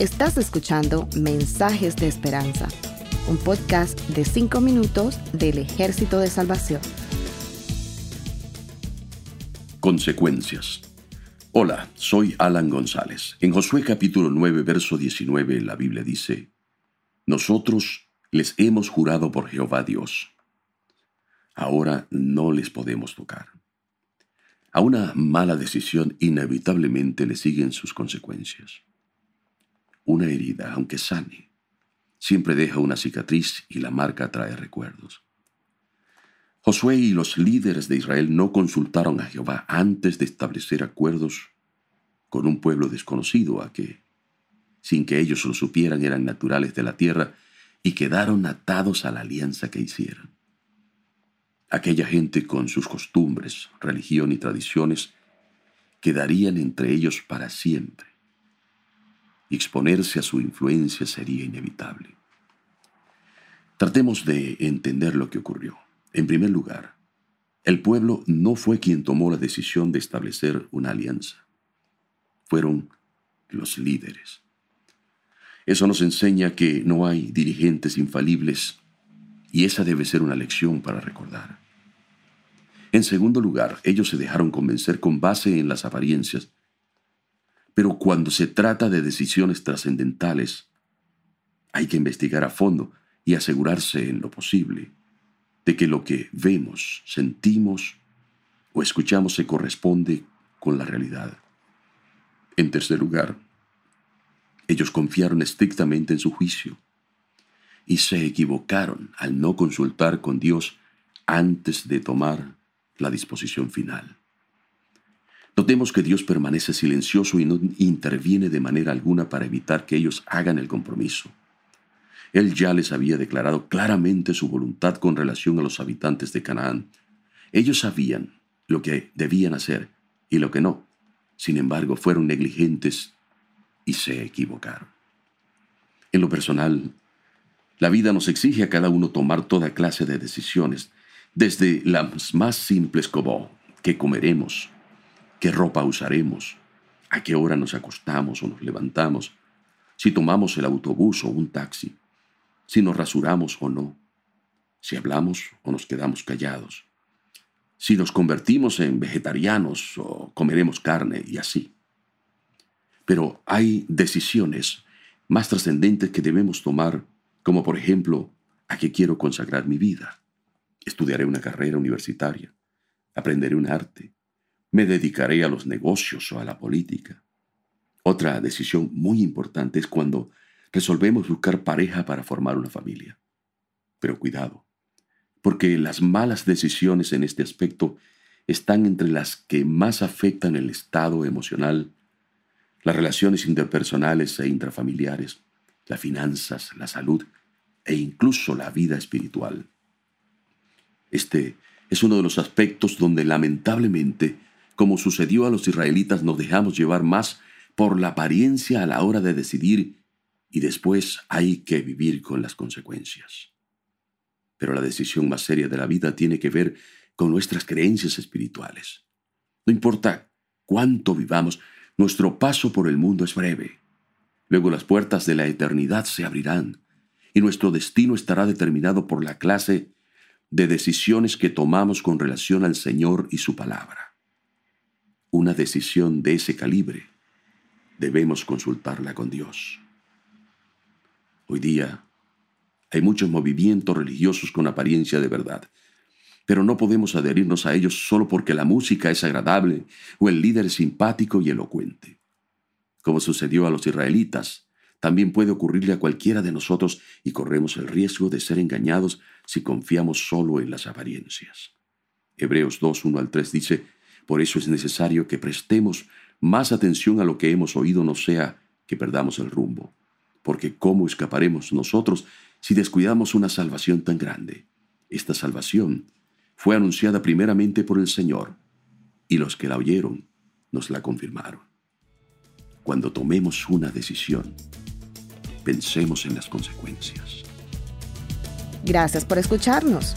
Estás escuchando Mensajes de Esperanza, un podcast de 5 minutos del Ejército de Salvación. Consecuencias. Hola, soy Alan González. En Josué capítulo 9, verso 19, la Biblia dice, Nosotros les hemos jurado por Jehová Dios. Ahora no les podemos tocar. A una mala decisión inevitablemente le siguen sus consecuencias. Una herida, aunque sane, siempre deja una cicatriz y la marca trae recuerdos. Josué y los líderes de Israel no consultaron a Jehová antes de establecer acuerdos con un pueblo desconocido a que, sin que ellos lo supieran, eran naturales de la tierra y quedaron atados a la alianza que hicieron. Aquella gente con sus costumbres, religión y tradiciones quedarían entre ellos para siempre exponerse a su influencia sería inevitable. Tratemos de entender lo que ocurrió. En primer lugar, el pueblo no fue quien tomó la decisión de establecer una alianza. Fueron los líderes. Eso nos enseña que no hay dirigentes infalibles y esa debe ser una lección para recordar. En segundo lugar, ellos se dejaron convencer con base en las apariencias pero cuando se trata de decisiones trascendentales, hay que investigar a fondo y asegurarse en lo posible de que lo que vemos, sentimos o escuchamos se corresponde con la realidad. En tercer lugar, ellos confiaron estrictamente en su juicio y se equivocaron al no consultar con Dios antes de tomar la disposición final. Notemos que Dios permanece silencioso y no interviene de manera alguna para evitar que ellos hagan el compromiso. Él ya les había declarado claramente su voluntad con relación a los habitantes de Canaán. Ellos sabían lo que debían hacer y lo que no. Sin embargo, fueron negligentes y se equivocaron. En lo personal, la vida nos exige a cada uno tomar toda clase de decisiones, desde las más simples como qué comeremos, qué ropa usaremos, a qué hora nos acostamos o nos levantamos, si tomamos el autobús o un taxi, si nos rasuramos o no, si hablamos o nos quedamos callados, si nos convertimos en vegetarianos o comeremos carne y así. Pero hay decisiones más trascendentes que debemos tomar, como por ejemplo, ¿a qué quiero consagrar mi vida? Estudiaré una carrera universitaria, aprenderé un arte, me dedicaré a los negocios o a la política. Otra decisión muy importante es cuando resolvemos buscar pareja para formar una familia. Pero cuidado, porque las malas decisiones en este aspecto están entre las que más afectan el estado emocional, las relaciones interpersonales e intrafamiliares, las finanzas, la salud e incluso la vida espiritual. Este es uno de los aspectos donde lamentablemente como sucedió a los israelitas, nos dejamos llevar más por la apariencia a la hora de decidir y después hay que vivir con las consecuencias. Pero la decisión más seria de la vida tiene que ver con nuestras creencias espirituales. No importa cuánto vivamos, nuestro paso por el mundo es breve. Luego las puertas de la eternidad se abrirán y nuestro destino estará determinado por la clase de decisiones que tomamos con relación al Señor y su palabra una decisión de ese calibre, debemos consultarla con Dios. Hoy día hay muchos movimientos religiosos con apariencia de verdad, pero no podemos adherirnos a ellos solo porque la música es agradable o el líder es simpático y elocuente. Como sucedió a los israelitas, también puede ocurrirle a cualquiera de nosotros y corremos el riesgo de ser engañados si confiamos solo en las apariencias. Hebreos 2, 1 al 3 dice, por eso es necesario que prestemos más atención a lo que hemos oído, no sea que perdamos el rumbo. Porque ¿cómo escaparemos nosotros si descuidamos una salvación tan grande? Esta salvación fue anunciada primeramente por el Señor, y los que la oyeron nos la confirmaron. Cuando tomemos una decisión, pensemos en las consecuencias. Gracias por escucharnos.